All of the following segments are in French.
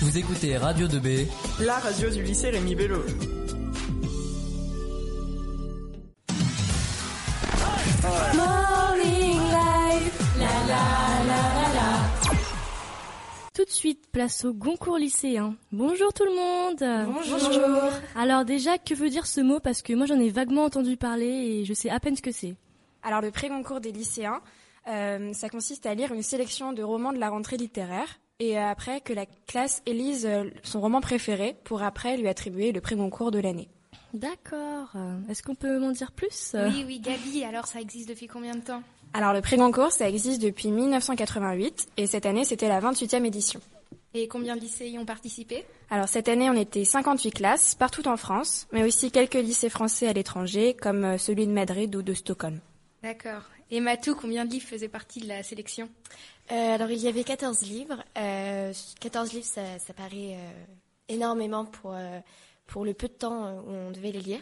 Vous écoutez Radio 2B, la radio du lycée Rémi Bello. Tout de suite, place au Goncourt lycéen. Bonjour tout le monde. Bonjour. Alors déjà, que veut dire ce mot? Parce que moi j'en ai vaguement entendu parler et je sais à peine ce que c'est. Alors le pré-Goncourt des lycéens, euh, ça consiste à lire une sélection de romans de la rentrée littéraire et après que la classe élise euh, son roman préféré pour après lui attribuer le pré-Goncourt de l'année. D'accord. Est-ce qu'on peut m'en dire plus? Oui, oui, Gabi, alors ça existe depuis combien de temps? Alors le pré-Goncourt, ça existe depuis 1988 et cette année c'était la 28e édition. Et combien de lycées y ont participé? Alors cette année on était 58 classes partout en France, mais aussi quelques lycées français à l'étranger comme euh, celui de Madrid ou de Stockholm. D'accord. Et Matou, combien de livres faisaient partie de la sélection? Euh, Alors il y avait 14 livres. Euh, 14 livres, ça, paraît euh, énormément pour, euh, pour le peu de temps où on devait les lire.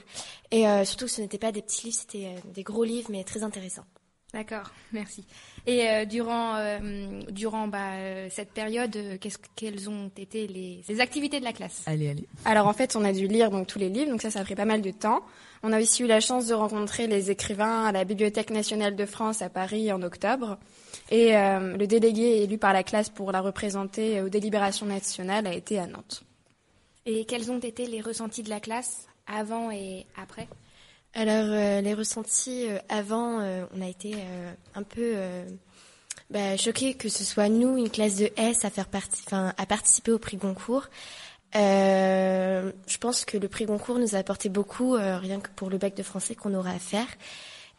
Et surtout ce n'étaient pas des petits livres, c'était des gros livres mais très intéressants. D'accord, merci. Et euh, durant, euh, durant bah, euh, cette période, qu'est-ce, quelles ont été les, les, activités de la classe? Allez, allez. Alors en fait, on a dû lire donc tous les livres, donc ça, ça a pris pas mal de temps. On a aussi eu la chance de rencontrer les écrivains à la Bibliothèque nationale de France à Paris en octobre. Et le délégué élu par la classe pour la représenter aux délibérations nationales a été à Nantes. Et quels ont été les ressentis de la classe avant et après? Alors euh, les ressentis euh, avant, euh, on a été un peu bah, choqués que ce soit nous, une classe de S, à faire partie, enfin à participer au prix Goncourt. je pense que le prix Goncourt nous a apporté beaucoup, rien que pour le bac de français qu'on aura à faire.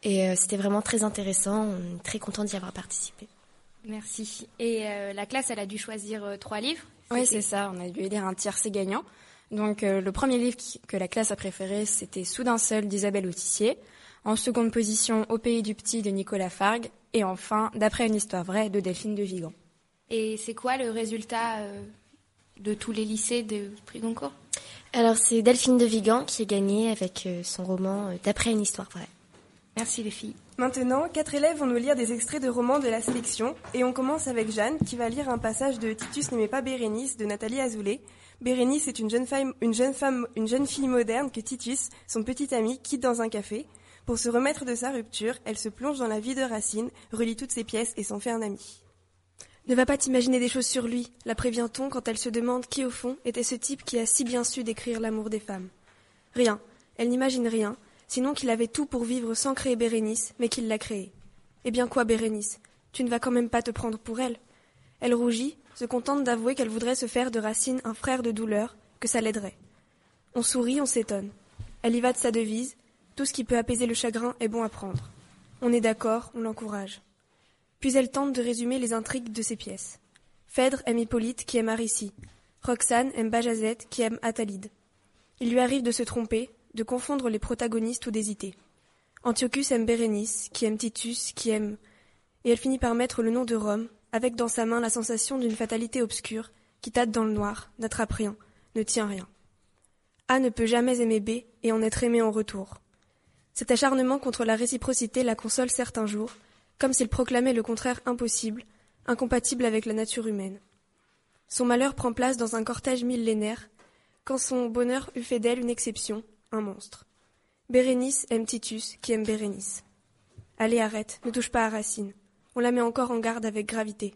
Et c'était vraiment très intéressant. On est très content d'y avoir participé. Merci. Et la classe, elle a dû choisir trois livres. Oui, c'est ça. On a dû élire un tiercé gagnant. Donc euh, le premier livre qui, que la classe a préféré, c'était Soudain seul d'Isabelle Autissier. En seconde position, Au pays du petit de Nicolas Fargue. Et enfin, D'après une histoire vraie de Delphine de Vigan. Et c'est quoi le résultat euh, de tous les lycées de prix Goncourt? Alors c'est Delphine de Vigan qui a gagné avec euh, son roman D'après une histoire vraie. Merci les filles. Maintenant, quatre élèves vont nous lire des extraits de romans de la sélection et on commence avec Jeanne qui va lire un passage de Titus n'aimait pas Bérénice de Nathalie Azoulay. Bérénice est une jeune, femme, une, jeune fille moderne que Titus, son petit ami, quitte dans un café. Pour se remettre de sa rupture, elle se plonge dans la vie de Racine, relie toutes ses pièces et s'en fait un ami. Ne va pas t'imaginer des choses sur lui, la prévient-on quand elle se demande qui au fond était ce type qui a si bien su décrire l'amour des femmes. Rien, elle n'imagine rien, sinon qu'il avait tout pour vivre sans créer Bérénice, mais qu'il l'a créée. Eh bien quoi, Bérénice? Tu ne vas quand même pas te prendre pour elle Elle rougit, se contente d'avouer qu'elle voudrait se faire de Racine un frère de douleur, que ça l'aiderait. On sourit, on s'étonne. Elle y va de sa devise tout ce qui peut apaiser le chagrin est bon à prendre. On est d'accord, on l'encourage. Puis elle tente de résumer les intrigues de ses pièces. Phèdre aime Hippolyte qui aime Aricie. Roxane aime Bajazet qui aime Athalide. Il lui arrive de se tromper, de confondre les protagonistes ou d'hésiter. Antiochus aime Bérénice, qui aime Titus, qui aime. Et elle finit par mettre le nom de Rome, avec dans sa main la sensation d'une fatalité obscure, qui tâte dans le noir, n'attrape rien, ne tient rien. A ne peut jamais aimer B et en être aimé en retour. Cet acharnement contre la réciprocité la console certains jours, comme s'il proclamait le contraire impossible, incompatible avec la nature humaine. Son malheur prend place dans un cortège millénaire, quand son bonheur eut fait d'elle une exception, un monstre. Bérénice aime Titus, qui aime Bérénice. Allez, arrête, ne touche pas à Racine. On la met encore en garde avec gravité.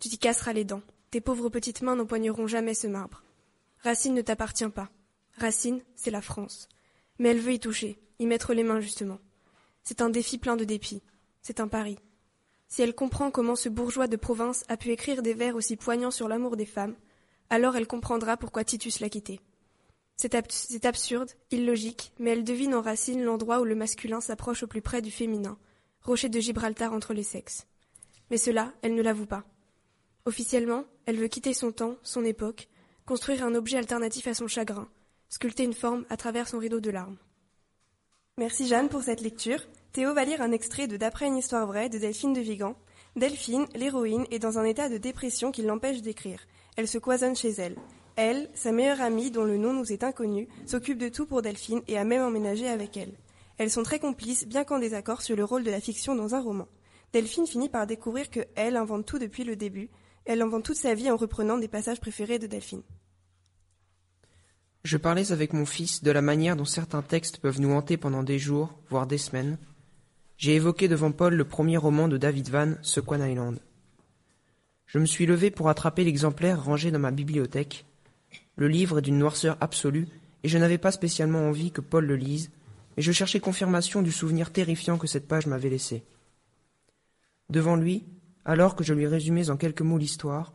Tu t'y casseras les dents. Tes pauvres petites mains n'empoigneront jamais ce marbre. Racine ne t'appartient pas. Racine, c'est la France. Mais elle veut y toucher, y mettre les mains justement. C'est un défi plein de dépit. C'est un pari. Si elle comprend comment ce bourgeois de province a pu écrire des vers aussi poignants sur l'amour des femmes, alors elle comprendra pourquoi Titus l'a quitté. C'est absurde, illogique, mais elle devine en Racine l'endroit où le masculin s'approche au plus près du féminin, rocher de Gibraltar entre les sexes. Mais cela, elle ne l'avoue pas. Officiellement, elle veut quitter son temps, son époque, construire un objet alternatif à son chagrin, sculpter une forme à travers son rideau de larmes. Merci Jeanne pour cette lecture. Théo va lire un extrait de D'après une histoire vraie de Delphine de Vigan. Delphine, l'héroïne, est dans un état de dépression qui l'empêche d'écrire. Elle se cloisonne chez elle. Elle, sa meilleure amie, dont le nom nous est inconnu, s'occupe de tout pour Delphine et a même emménagé avec elle. Elles sont très complices, bien qu'en désaccord sur le rôle de la fiction dans un roman. Delphine finit par découvrir que elle invente tout depuis le début, Elle invente toute sa vie en reprenant des passages préférés de Delphine. Je parlais avec mon fils de la manière dont certains textes peuvent nous hanter pendant des jours, voire des semaines. J'ai évoqué devant Paul le premier roman de David Van, Sequan Island. Je me suis levé pour attraper l'exemplaire rangé dans ma bibliothèque. Le livre est d'une noirceur absolue, et je n'avais pas spécialement envie que Paul le lise, mais je cherchais confirmation du souvenir terrifiant que cette page m'avait laissé. Devant lui, alors que je lui résumais en quelques mots l'histoire,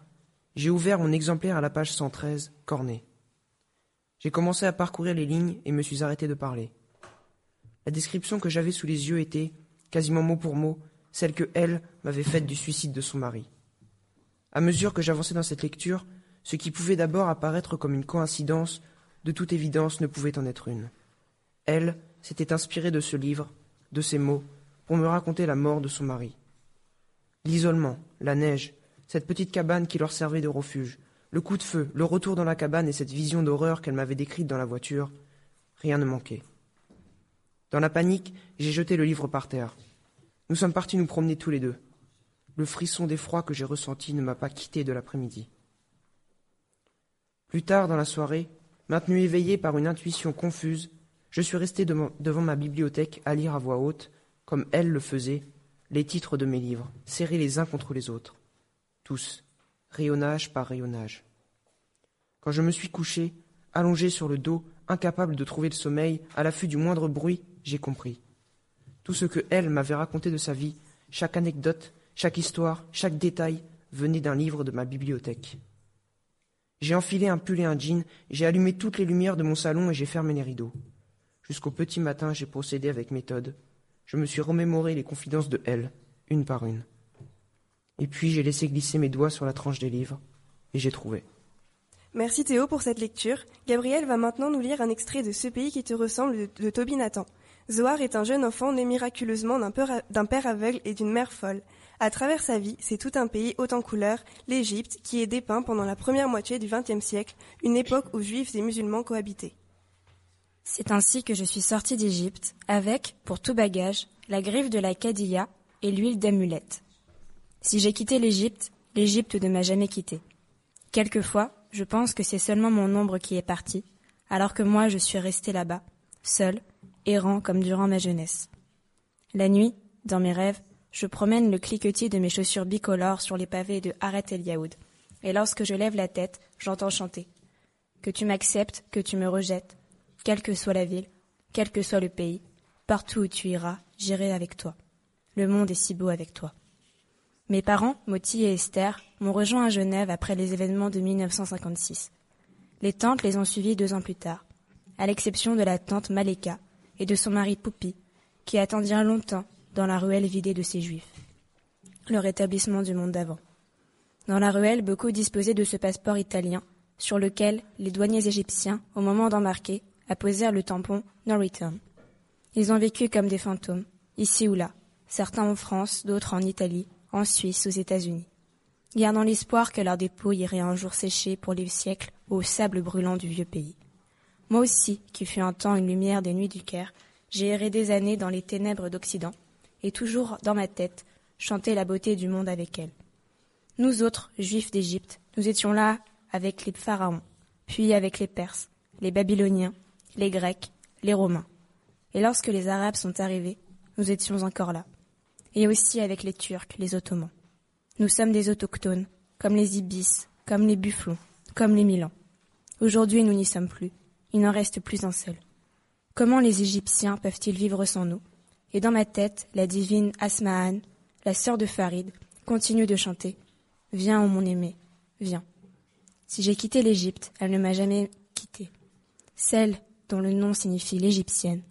j'ai ouvert mon exemplaire à la page 113, cornée. J'ai commencé à parcourir les lignes et me suis arrêté de parler. La description que j'avais sous les yeux était, quasiment mot pour mot, celle que elle m'avait faite du suicide de son mari. À mesure que j'avançais dans cette lecture, ce qui pouvait d'abord apparaître comme une coïncidence, de toute évidence ne pouvait en être une. Elle s'était inspirée de ce livre, de ces mots, pour me raconter la mort de son mari. L'isolement, la neige, cette petite cabane qui leur servait de refuge, le coup de feu, le retour dans la cabane et cette vision d'horreur qu'elle m'avait décrite dans la voiture, rien ne manquait. Dans la panique, j'ai jeté le livre par terre. Nous sommes partis nous promener tous les deux. Le frisson d'effroi que j'ai ressenti ne m'a pas quitté de l'après-midi. Plus tard dans la soirée, maintenu éveillé par une intuition confuse, je suis resté devant ma bibliothèque à lire à voix haute, comme elle le faisait, les titres de mes livres, serrés les uns contre les autres. Tous, rayonnage par rayonnage. Quand je me suis couché, allongé sur le dos, incapable de trouver le sommeil, à l'affût du moindre bruit, j'ai compris. Tout ce que elle m'avait raconté de sa vie, chaque anecdote, chaque histoire, chaque détail, venait d'un livre de ma bibliothèque. J'ai enfilé un pull et un jean, j'ai allumé toutes les lumières de mon salon et j'ai fermé les rideaux. Jusqu'au petit matin, j'ai procédé avec méthode. Je me suis remémoré les confidences de elle, une par une. Et puis j'ai laissé glisser mes doigts sur la tranche des livres, et j'ai trouvé. Merci Théo pour cette lecture. Gabriel va maintenant nous lire un extrait de Ce pays qui te ressemble de, Toby Nathan. Zohar est un jeune enfant né miraculeusement d'un père aveugle et d'une mère folle. À travers sa vie, c'est tout un pays haut en couleurs, l'Égypte, qui est dépeint pendant la première moitié du XXe siècle, une époque où juifs et musulmans cohabitaient. C'est ainsi que je suis sorti d'Égypte, avec, pour tout bagage, la griffe de la Kadilla et l'huile d'amulette. Si j'ai quitté l'Égypte, l'Égypte ne m'a jamais quitté. Quelquefois, je pense que c'est seulement mon ombre qui est parti, alors que moi je suis resté là-bas, seul, errant comme durant ma jeunesse. La nuit, dans mes rêves, je promène le cliquetier de mes chaussures bicolores sur les pavés de Haret El Yaoud, et lorsque je lève la tête, j'entends chanter. Que tu m'acceptes, que tu me rejettes, quelle que soit la ville, quel que soit le pays, partout où tu iras, j'irai avec toi. Le monde est si beau avec toi. Mes parents, Moti et Esther, m'ont rejoint à Genève après les événements de 1956. Les tantes les ont suivis deux ans plus tard, à l'exception de la tante Maleka et de son mari Poupi, qui attendirent longtemps dans la ruelle vidée de ses juifs. Le rétablissement du monde d'avant. Dans la ruelle, beaucoup disposaient de ce passeport italien, sur lequel les douaniers égyptiens, au moment d'embarquer, apposèrent le tampon No. Ils ont vécu comme des fantômes, ici ou là, certains en France, d'autres en Italie, en Suisse, aux États-Unis, gardant l'espoir que leur dépôt irait un jour sécher pour les siècles au sable brûlant du vieux pays. Moi aussi, qui fut un temps une lumière des nuits du Caire, j'ai erré des années dans les ténèbres d'Occident, et toujours dans ma tête, chanté la beauté du monde avec elle. Nous autres, juifs d'Égypte, nous étions là avec les pharaons, puis avec les Perses, les Babyloniens, les Grecs, les Romains. Et lorsque les Arabes sont arrivés, nous étions encore là et aussi avec les Turcs, les Ottomans. Nous sommes des autochtones, comme les Ibis, comme les Bufflons, comme les Milans. Aujourd'hui, nous n'y sommes plus. Il n'en reste plus un seul. Comment les Égyptiens peuvent-ils vivre sans nous? Et dans ma tête, la divine Asma'an, la sœur de Farid, continue de chanter Viens, mon aimé, viens. Si j'ai quitté l'Égypte, elle ne m'a jamais quitté. Celle dont le nom signifie l'égyptienne.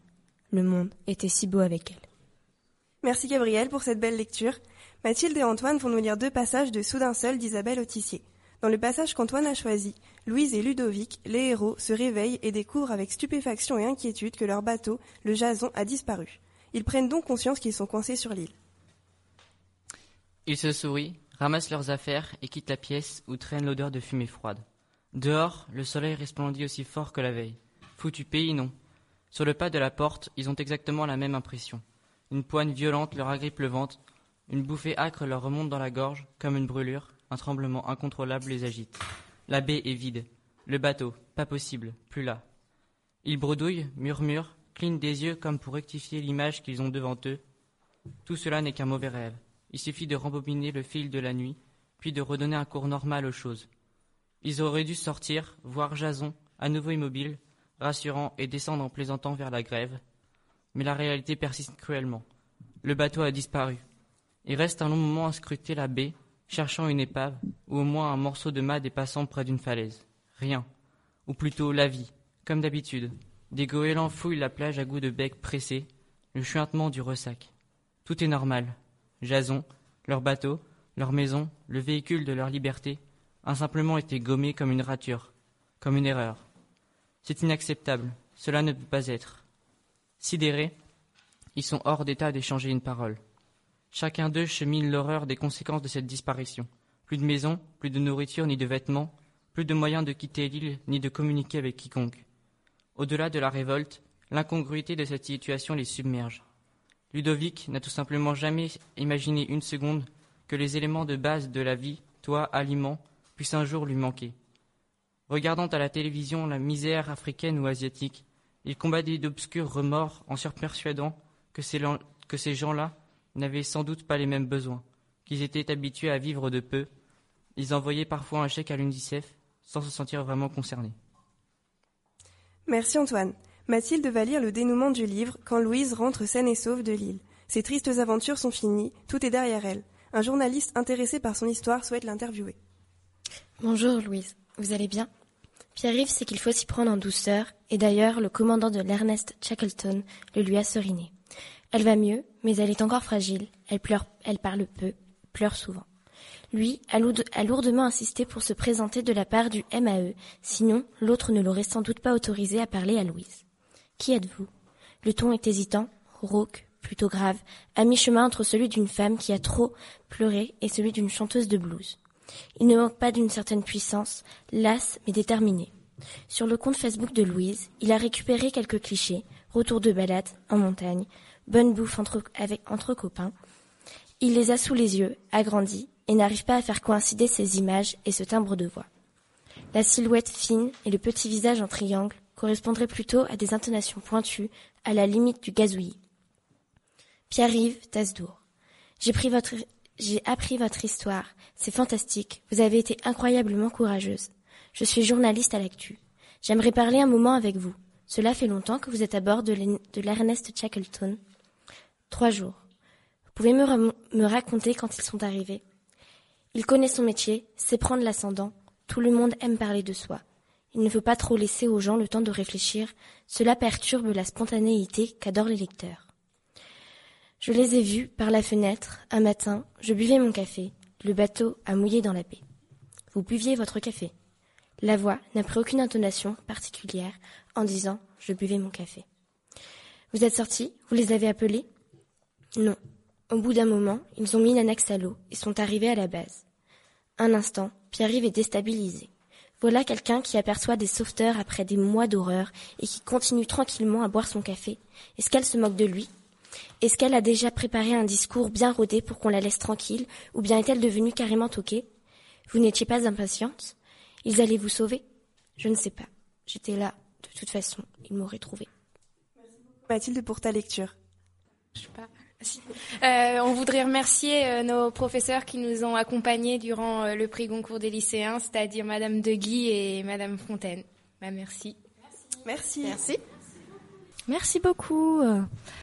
Le monde était si beau avec elle. Merci Gabriel pour cette belle lecture. Mathilde et Antoine vont nous lire deux passages de Soudain seul d'Isabelle Autissier. Dans le passage qu'Antoine a choisi, Louise et Ludovic, les héros, se réveillent et découvrent avec stupéfaction et inquiétude que leur bateau, le Jason, a disparu. Ils prennent donc conscience qu'ils sont coincés sur l'île. Ils se sourient, ramassent leurs affaires et quittent la pièce où traîne l'odeur de fumée froide. Dehors, le soleil resplendit aussi fort que la veille. Foutu pays, non. Sur le pas de la porte, ils ont exactement la même impression. Une poigne violente leur agrippe le ventre, une bouffée âcre leur remonte dans la gorge, comme une brûlure, Un tremblement incontrôlable les agite. La baie est vide. Le bateau, pas possible, plus là. Ils bredouillent, murmurent, clignent des yeux comme pour rectifier l'image qu'ils ont devant eux. Tout cela n'est qu'un mauvais rêve. Il suffit de rembobiner le fil de la nuit, puis de redonner un cours normal aux choses. Ils auraient dû sortir, voir Jason, à nouveau immobile, rassurant et descendre en plaisantant vers la grève. Mais la réalité persiste cruellement. Le bateau a disparu. Il reste un long moment à scruter la baie, cherchant une épave, ou au moins un morceau de mât dépassant près d'une falaise. Rien. Ou plutôt la vie, comme d'habitude. Des goélands fouillent la plage à goût de bec pressé, le chuintement du ressac. Tout est normal. Jason, leur bateau, leur maison, le véhicule de leur liberté, a simplement été gommé comme une rature, comme une erreur. C'est inacceptable. Cela ne peut pas être. Sidérés, ils sont hors d'état d'échanger une parole. Chacun d'eux chemine l'horreur des conséquences de cette disparition. Plus de maison, plus de nourriture ni de vêtements, plus de moyens de quitter l'île ni de communiquer avec quiconque. Au-delà de la révolte, l'incongruité de cette situation les submerge. Ludovic n'a tout simplement jamais imaginé une seconde que les éléments de base de la vie, toit, aliments, puissent un jour lui manquer. Regardant à la télévision la misère africaine ou asiatique, il combattait d'obscurs remords en se persuadant que ces, que ces gens-là n'avaient sans doute pas les mêmes besoins, qu'ils étaient habitués à vivre de peu. Ils envoyaient parfois un chèque à l'UNICEF sans se sentir vraiment concernés. Merci Antoine. Mathilde va lire le dénouement du livre quand Louise rentre saine et sauve de l'île. Ses tristes aventures sont finies, tout est derrière elle. Un journaliste intéressé par son histoire souhaite l'interviewer. Bonjour Louise, vous allez bien? Pierre-Yves sait qu'il faut s'y prendre en douceur, et d'ailleurs le commandant de l'Ernest Shackleton le lui a seriné. Elle va mieux, mais elle est encore fragile, elle pleure, elle parle peu, pleure souvent. Lui a lourdement insisté pour se présenter de la part du MAE, sinon l'autre ne l'aurait sans doute pas autorisé à parler à Louise. Qui êtes-vous? Le ton est hésitant, rauque, plutôt grave, à mi-chemin entre celui d'une femme qui a trop pleuré et celui d'une chanteuse de blues. Il ne manque pas d'une certaine puissance, lasse mais déterminée. Sur le compte Facebook de Louise, il a récupéré quelques clichés, retour de balade, en montagne, bonne bouffe entre, avec, entre copains. Il les a sous les yeux, agrandis, et n'arrive pas à faire coïncider ces images et ce timbre de voix. La silhouette fine et le petit visage en triangle correspondraient plutôt à des intonations pointues, à la limite du gazouillis. Pierre-Yves Tasdour. J'ai pris votre, j'ai appris votre histoire. C'est fantastique. Vous avez été incroyablement courageuse. Je suis journaliste à l'actu. J'aimerais parler un moment avec vous. Cela fait longtemps que vous êtes à bord de l'Ernest Shackleton. Trois jours. Vous pouvez me, raconter quand ils sont arrivés Il connaît son métier, sait prendre l'ascendant. Tout le monde aime parler de soi. Il ne faut pas trop laisser aux gens le temps de réfléchir. Cela perturbe la spontanéité qu'adorent les lecteurs. Je les ai vus par la fenêtre. Un matin, je buvais mon café. Le bateau a mouillé dans la baie. Vous buviez votre café. La voix n'a pris aucune intonation particulière en disant je buvais mon café. Vous êtes sortis? Vous les avez appelés? Non. Au bout d'un moment, ils ont mis une annexe à l'eau et sont arrivés à la base. Un instant, Pierre-Yves est déstabilisé. Voilà quelqu'un qui aperçoit des sauveteurs après des mois d'horreur et qui continue tranquillement à boire son café. Est-ce qu'elle se moque de lui? Est-ce qu'elle a déjà préparé un discours bien rodé pour qu'on la laisse tranquille Ou bien est-elle devenue carrément toquée Vous n'étiez pas impatiente? Ils allaient vous sauver? Je ne sais pas. J'étais là. De toute façon, ils m'auraient trouvé. Merci beaucoup Mathilde pour ta lecture. Je sais pas. Euh, on voudrait remercier euh, nos professeurs qui nous ont accompagnés durant euh, le prix Goncourt des lycéens, c'est-à-dire Madame Deguy et Madame Fontaine. Bah, merci. Merci. Merci. Merci beaucoup.